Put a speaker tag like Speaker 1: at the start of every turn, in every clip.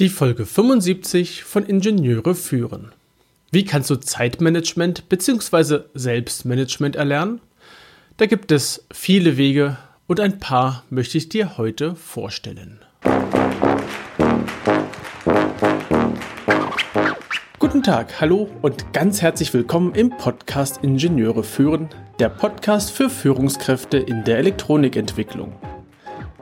Speaker 1: Die Folge 75 von Ingenieure führen. Wie kannst du Zeitmanagement bzw. Selbstmanagement erlernen? Da gibt es viele Wege und ein paar möchte ich dir heute vorstellen. Guten Tag, hallo und ganz herzlich willkommen im Podcast Ingenieure führen, der Podcast für Führungskräfte in der Elektronikentwicklung.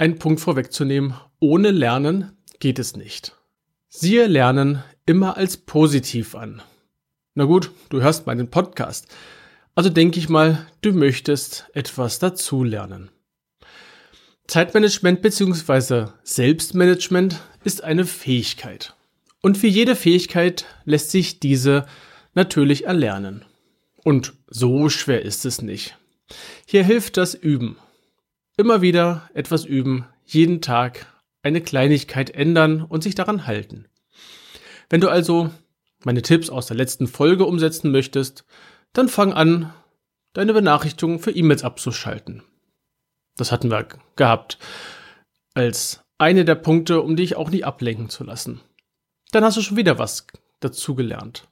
Speaker 1: einen Punkt vorwegzunehmen, ohne Lernen geht es nicht. Siehe Lernen immer als positiv an. Na gut, du hörst meinen Podcast. Also denke ich mal, du möchtest etwas dazulernen. Zeitmanagement bzw. Selbstmanagement ist eine Fähigkeit. Und wie jede Fähigkeit lässt sich diese natürlich erlernen. Und so schwer ist es nicht. Hier hilft das Üben. Immer wieder etwas üben, jeden Tag eine Kleinigkeit ändern und sich daran halten. Wenn du also meine Tipps aus der letzten Folge umsetzen möchtest, dann fang an, deine Benachrichtigungen für E-Mails abzuschalten. Das hatten wir gehabt als eine der Punkte, um dich auch nicht ablenken zu lassen. Dann hast du schon wieder was dazugelernt.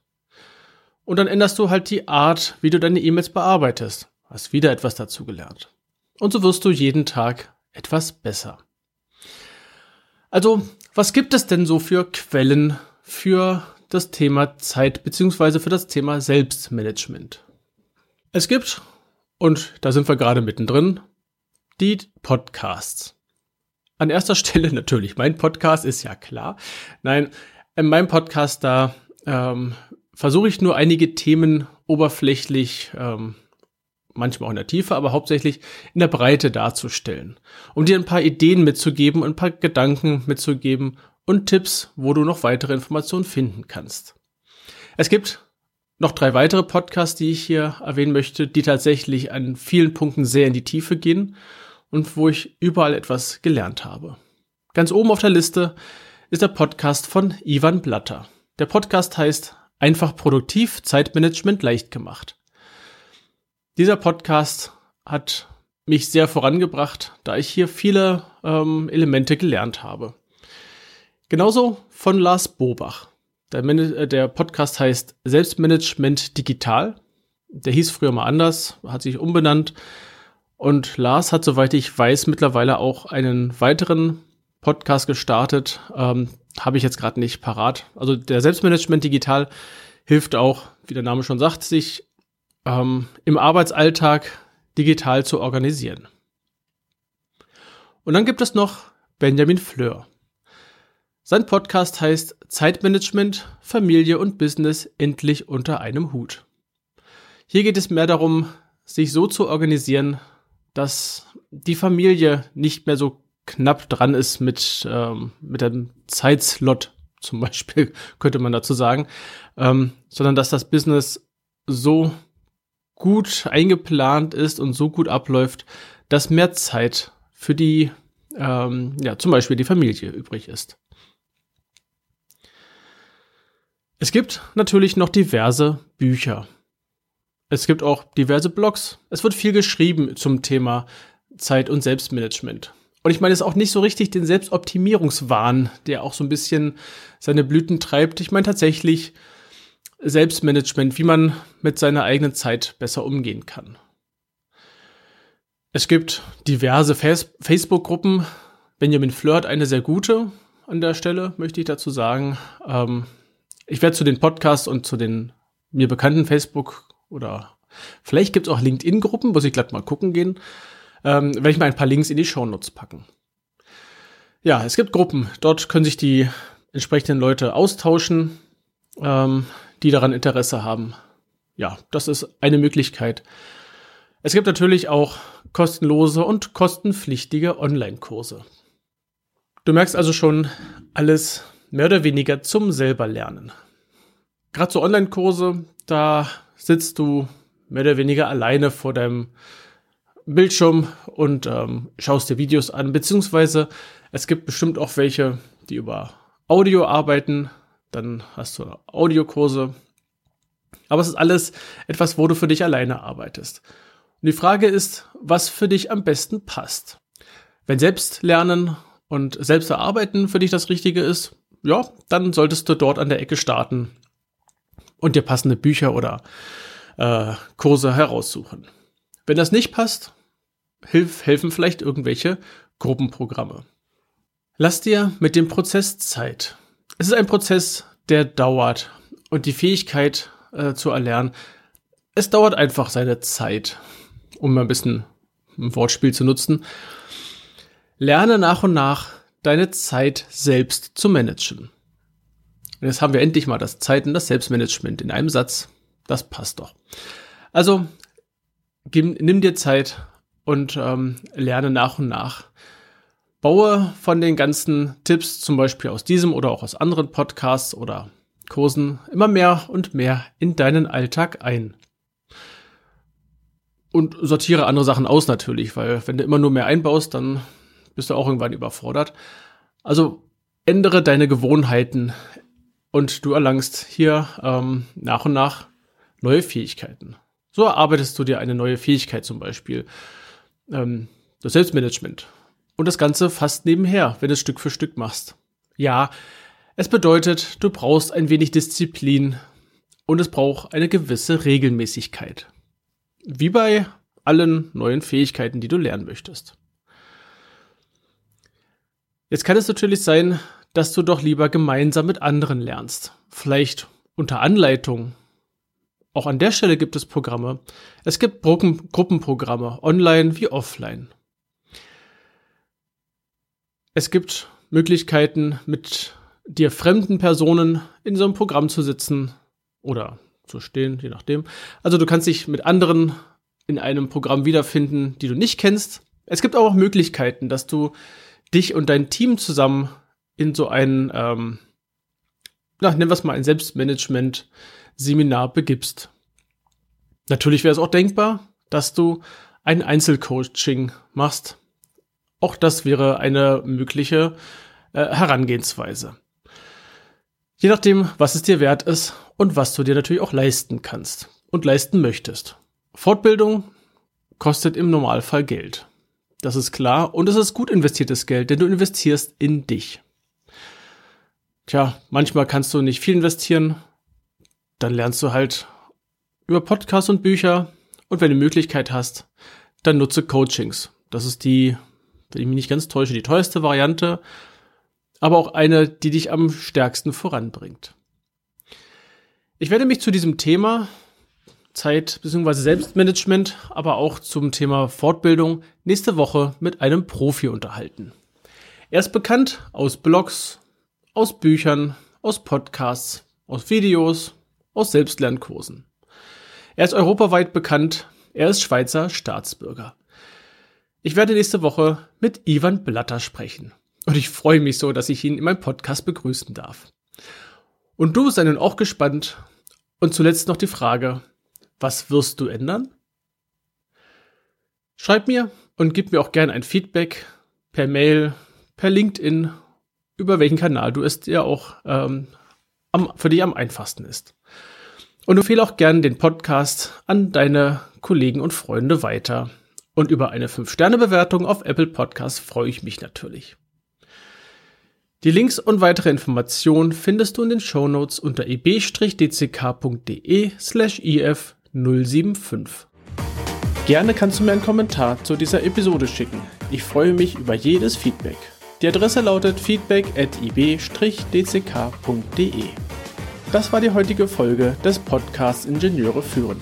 Speaker 1: Und dann änderst du halt die Art, wie du deine E-Mails bearbeitest. Hast wieder etwas dazugelernt. Und so wirst du jeden Tag etwas besser. Also, was gibt es denn so für Quellen für das Thema Zeit beziehungsweise für das Thema Selbstmanagement? Es gibt, und da sind wir gerade mittendrin, die Podcasts. An erster Stelle natürlich, mein Podcast ist ja klar. Nein, in meinem Podcast da ähm, versuche ich nur einige Themen oberflächlich ähm, manchmal auch in der Tiefe, aber hauptsächlich in der Breite darzustellen, um dir ein paar Ideen mitzugeben und ein paar Gedanken mitzugeben und Tipps, wo du noch weitere Informationen finden kannst. Es gibt noch drei weitere Podcasts, die ich hier erwähnen möchte, die tatsächlich an vielen Punkten sehr in die Tiefe gehen und wo ich überall etwas gelernt habe. Ganz oben auf der Liste ist der Podcast von Ivan Blatter. Der Podcast heißt Einfach produktiv, Zeitmanagement leicht gemacht. Dieser Podcast hat mich sehr vorangebracht, da ich hier viele ähm, Elemente gelernt habe. Genauso von Lars Bobach. Der, äh, der, Podcast heißt Selbstmanagement Digital. Der hieß früher mal anders, hat sich umbenannt. Und Lars hat, soweit ich weiß, mittlerweile auch einen weiteren Podcast gestartet. Ähm, Habe ich jetzt gerade nicht parat. Also der Selbstmanagement Digital hilft auch, wie der Name schon sagt, sich ähm, im Arbeitsalltag digital zu organisieren. Und dann gibt es noch Benjamin Fleur. Sein Podcast heißt Zeitmanagement, Familie und Business endlich unter einem Hut. Hier geht es mehr darum, sich so zu organisieren, dass die Familie nicht mehr so knapp dran ist mit, ähm, mit dem Zeitslot, zum Beispiel, könnte man dazu sagen, ähm, sondern dass das Business so gut eingeplant ist und so gut abläuft, dass mehr Zeit für die, ähm, ja, zum Beispiel die Familie übrig ist. Es gibt natürlich noch diverse Bücher. Es gibt auch diverse Blogs. Es wird viel geschrieben zum Thema Zeit- und Selbstmanagement. Und ich meine, es auch nicht so richtig den Selbstoptimierungswahn, der auch so ein bisschen seine Blüten treibt. Ich meine tatsächlich Selbstmanagement, wie man mit seiner eigenen Zeit besser umgehen kann. Es gibt diverse Facebook-Gruppen. Benjamin Flirt, eine sehr gute an der Stelle, möchte ich dazu sagen. Ähm, ich werde zu den Podcasts und zu den mir bekannten Facebook- oder vielleicht gibt es auch LinkedIn-Gruppen, muss ich glatt mal gucken gehen, ähm, werde ich mal ein paar Links in die Shownotes packen. Ja, es gibt Gruppen. Dort können sich die entsprechenden Leute austauschen. Ähm, die daran Interesse haben. Ja, das ist eine Möglichkeit. Es gibt natürlich auch kostenlose und kostenpflichtige Online-Kurse. Du merkst also schon, alles mehr oder weniger zum selber lernen. Gerade so Online-Kurse, da sitzt du mehr oder weniger alleine vor deinem Bildschirm und ähm, schaust dir Videos an, beziehungsweise es gibt bestimmt auch welche, die über Audio arbeiten, dann hast du Audiokurse. Aber es ist alles etwas, wo du für dich alleine arbeitest. Und die Frage ist, was für dich am besten passt. Wenn Selbstlernen und Selbsterarbeiten für dich das Richtige ist, ja, dann solltest du dort an der Ecke starten und dir passende Bücher oder äh, Kurse heraussuchen. Wenn das nicht passt, hilf, helfen vielleicht irgendwelche Gruppenprogramme. Lass dir mit dem Prozess Zeit. Es ist ein Prozess, der dauert und die Fähigkeit äh, zu erlernen, es dauert einfach seine Zeit, um mal ein bisschen ein Wortspiel zu nutzen. Lerne nach und nach deine Zeit selbst zu managen. Und jetzt haben wir endlich mal das Zeit- und das Selbstmanagement in einem Satz. Das passt doch. Also nimm dir Zeit und ähm, lerne nach und nach. Baue von den ganzen Tipps, zum Beispiel aus diesem oder auch aus anderen Podcasts oder Kursen, immer mehr und mehr in deinen Alltag ein. Und sortiere andere Sachen aus natürlich, weil wenn du immer nur mehr einbaust, dann bist du auch irgendwann überfordert. Also ändere deine Gewohnheiten und du erlangst hier ähm, nach und nach neue Fähigkeiten. So erarbeitest du dir eine neue Fähigkeit zum Beispiel. Ähm, das Selbstmanagement. Und das Ganze fast nebenher, wenn du es Stück für Stück machst. Ja, es bedeutet, du brauchst ein wenig Disziplin und es braucht eine gewisse Regelmäßigkeit. Wie bei allen neuen Fähigkeiten, die du lernen möchtest. Jetzt kann es natürlich sein, dass du doch lieber gemeinsam mit anderen lernst. Vielleicht unter Anleitung auch an der Stelle gibt es Programme. Es gibt Gruppen, Gruppenprogramme, online wie offline. Es gibt Möglichkeiten, mit dir fremden Personen in so einem Programm zu sitzen oder zu stehen, je nachdem. Also du kannst dich mit anderen in einem Programm wiederfinden, die du nicht kennst. Es gibt auch Möglichkeiten, dass du dich und dein Team zusammen in so ein, ähm, na, nennen wir es mal ein Selbstmanagement Seminar begibst. Natürlich wäre es auch denkbar, dass du ein Einzelcoaching machst. Auch das wäre eine mögliche äh, Herangehensweise. Je nachdem, was es dir wert ist und was du dir natürlich auch leisten kannst und leisten möchtest. Fortbildung kostet im Normalfall Geld. Das ist klar und es ist gut investiertes Geld, denn du investierst in dich. Tja, manchmal kannst du nicht viel investieren, dann lernst du halt über Podcasts und Bücher und wenn du Möglichkeit hast, dann nutze Coachings. Das ist die, wenn ich mich nicht ganz täusche, die teuerste Variante, aber auch eine, die dich am stärksten voranbringt. Ich werde mich zu diesem Thema Zeit bzw. Selbstmanagement, aber auch zum Thema Fortbildung nächste Woche mit einem Profi unterhalten. Er ist bekannt aus Blogs, aus Büchern, aus Podcasts, aus Videos, aus Selbstlernkursen. Er ist europaweit bekannt, er ist Schweizer Staatsbürger. Ich werde nächste Woche mit Ivan Blatter sprechen. Und ich freue mich so, dass ich ihn in meinem Podcast begrüßen darf. Und du sei nun auch gespannt. Und zuletzt noch die Frage, was wirst du ändern? Schreib mir und gib mir auch gerne ein Feedback per Mail, per LinkedIn, über welchen Kanal du es dir auch ähm, am, für dich am einfachsten ist. Und empfehle auch gerne den Podcast an deine Kollegen und Freunde weiter. Und über eine 5-Sterne-Bewertung auf Apple Podcasts freue ich mich natürlich. Die Links und weitere Informationen findest du in den Show Notes unter eb-dck.de slash if075. Gerne kannst du mir einen Kommentar zu dieser Episode schicken. Ich freue mich über jedes Feedback. Die Adresse lautet feedback at ib-dck.de. Das war die heutige Folge des Podcasts Ingenieure führen.